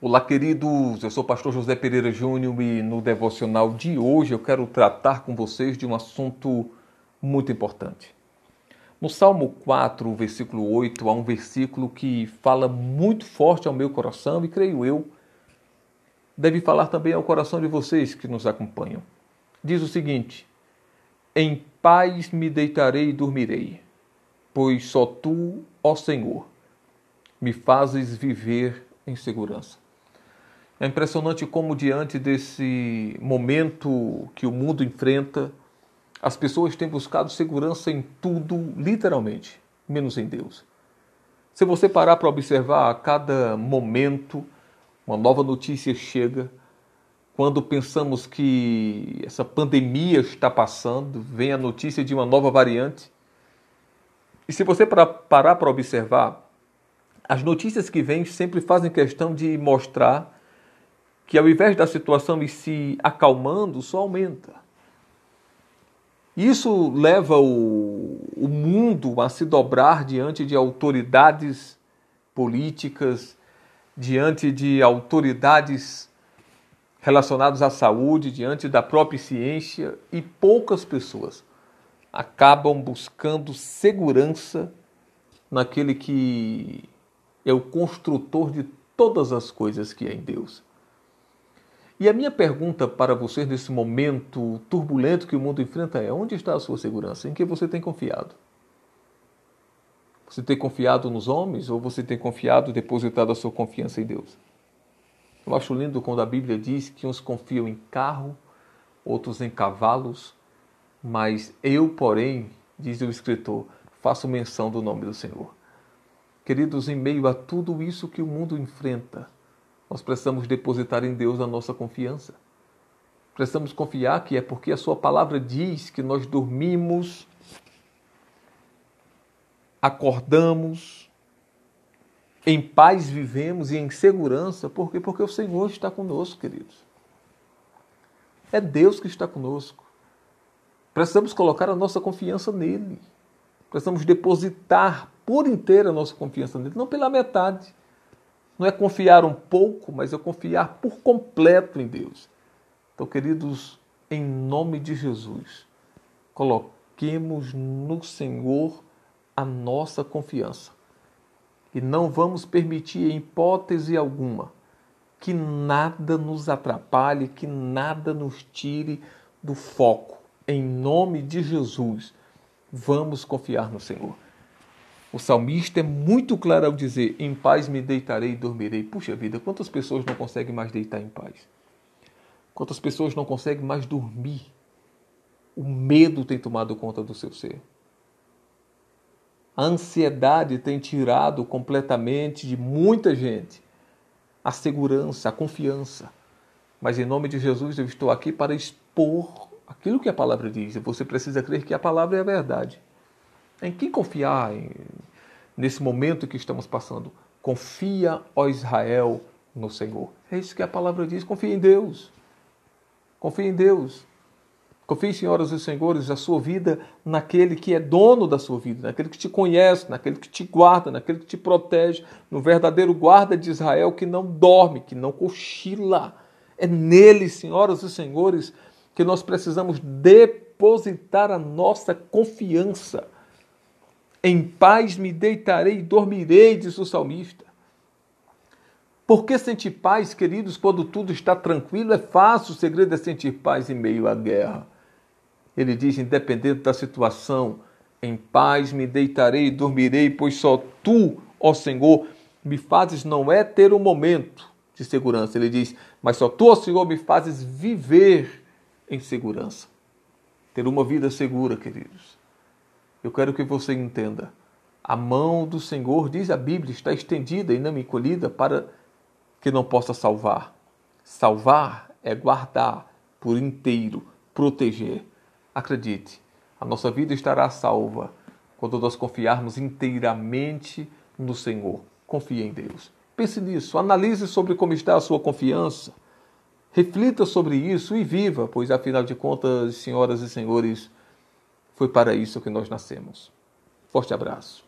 Olá, queridos. Eu sou o pastor José Pereira Júnior e no devocional de hoje eu quero tratar com vocês de um assunto muito importante. No Salmo 4, versículo 8, há um versículo que fala muito forte ao meu coração e creio eu deve falar também ao coração de vocês que nos acompanham. Diz o seguinte: Em paz me deitarei e dormirei, pois só tu, ó Senhor, me fazes viver em segurança. É impressionante como, diante desse momento que o mundo enfrenta, as pessoas têm buscado segurança em tudo, literalmente, menos em Deus. Se você parar para observar a cada momento, uma nova notícia chega, quando pensamos que essa pandemia está passando, vem a notícia de uma nova variante. E se você parar para observar, as notícias que vêm sempre fazem questão de mostrar que ao invés da situação ir se acalmando, só aumenta. Isso leva o, o mundo a se dobrar diante de autoridades políticas, diante de autoridades relacionadas à saúde, diante da própria ciência, e poucas pessoas acabam buscando segurança naquele que é o construtor de todas as coisas que é em Deus. E a minha pergunta para você nesse momento turbulento que o mundo enfrenta é: onde está a sua segurança? Em que você tem confiado? Você tem confiado nos homens ou você tem confiado, depositado a sua confiança em Deus? Eu acho lindo quando a Bíblia diz que uns confiam em carro, outros em cavalos, mas eu, porém, diz o escritor, faço menção do nome do Senhor. Queridos, em meio a tudo isso que o mundo enfrenta, nós precisamos depositar em Deus a nossa confiança. Precisamos confiar que é porque a Sua palavra diz que nós dormimos, acordamos, em paz vivemos e em segurança, por quê? Porque o Senhor está conosco, queridos. É Deus que está conosco. Precisamos colocar a nossa confiança nele. Precisamos depositar por inteira a nossa confiança nele, não pela metade. Não é confiar um pouco, mas é confiar por completo em Deus. Então, queridos, em nome de Jesus, coloquemos no Senhor a nossa confiança. E não vamos permitir, em hipótese alguma, que nada nos atrapalhe, que nada nos tire do foco. Em nome de Jesus, vamos confiar no Senhor. O salmista é muito claro ao dizer: Em paz me deitarei e dormirei. Puxa vida, quantas pessoas não conseguem mais deitar em paz? Quantas pessoas não conseguem mais dormir? O medo tem tomado conta do seu ser. A ansiedade tem tirado completamente de muita gente a segurança, a confiança. Mas em nome de Jesus eu estou aqui para expor aquilo que a palavra diz. Você precisa crer que a palavra é a verdade. Em quem confiar nesse momento que estamos passando? Confia, ó Israel, no Senhor. É isso que a palavra diz. Confia em Deus. Confia em Deus. Confie, senhoras e senhores, a sua vida naquele que é dono da sua vida, naquele que te conhece, naquele que te guarda, naquele que te protege, no verdadeiro guarda de Israel que não dorme, que não cochila. É nele, senhoras e senhores, que nós precisamos depositar a nossa confiança. Em paz me deitarei e dormirei, diz o salmista. Por que sentir paz, queridos, quando tudo está tranquilo? É fácil, o segredo é sentir paz em meio à guerra. Ele diz, independente da situação, em paz me deitarei e dormirei, pois só tu, ó Senhor, me fazes não é ter um momento de segurança. Ele diz, mas só tu, ó Senhor, me fazes viver em segurança. Ter uma vida segura, queridos. Eu quero que você entenda. A mão do Senhor, diz a Bíblia, está estendida e não encolhida para que não possa salvar. Salvar é guardar por inteiro, proteger. Acredite, a nossa vida estará salva quando nós confiarmos inteiramente no Senhor. Confie em Deus. Pense nisso, analise sobre como está a sua confiança. Reflita sobre isso e viva, pois afinal de contas, senhoras e senhores, foi para isso que nós nascemos. Forte abraço.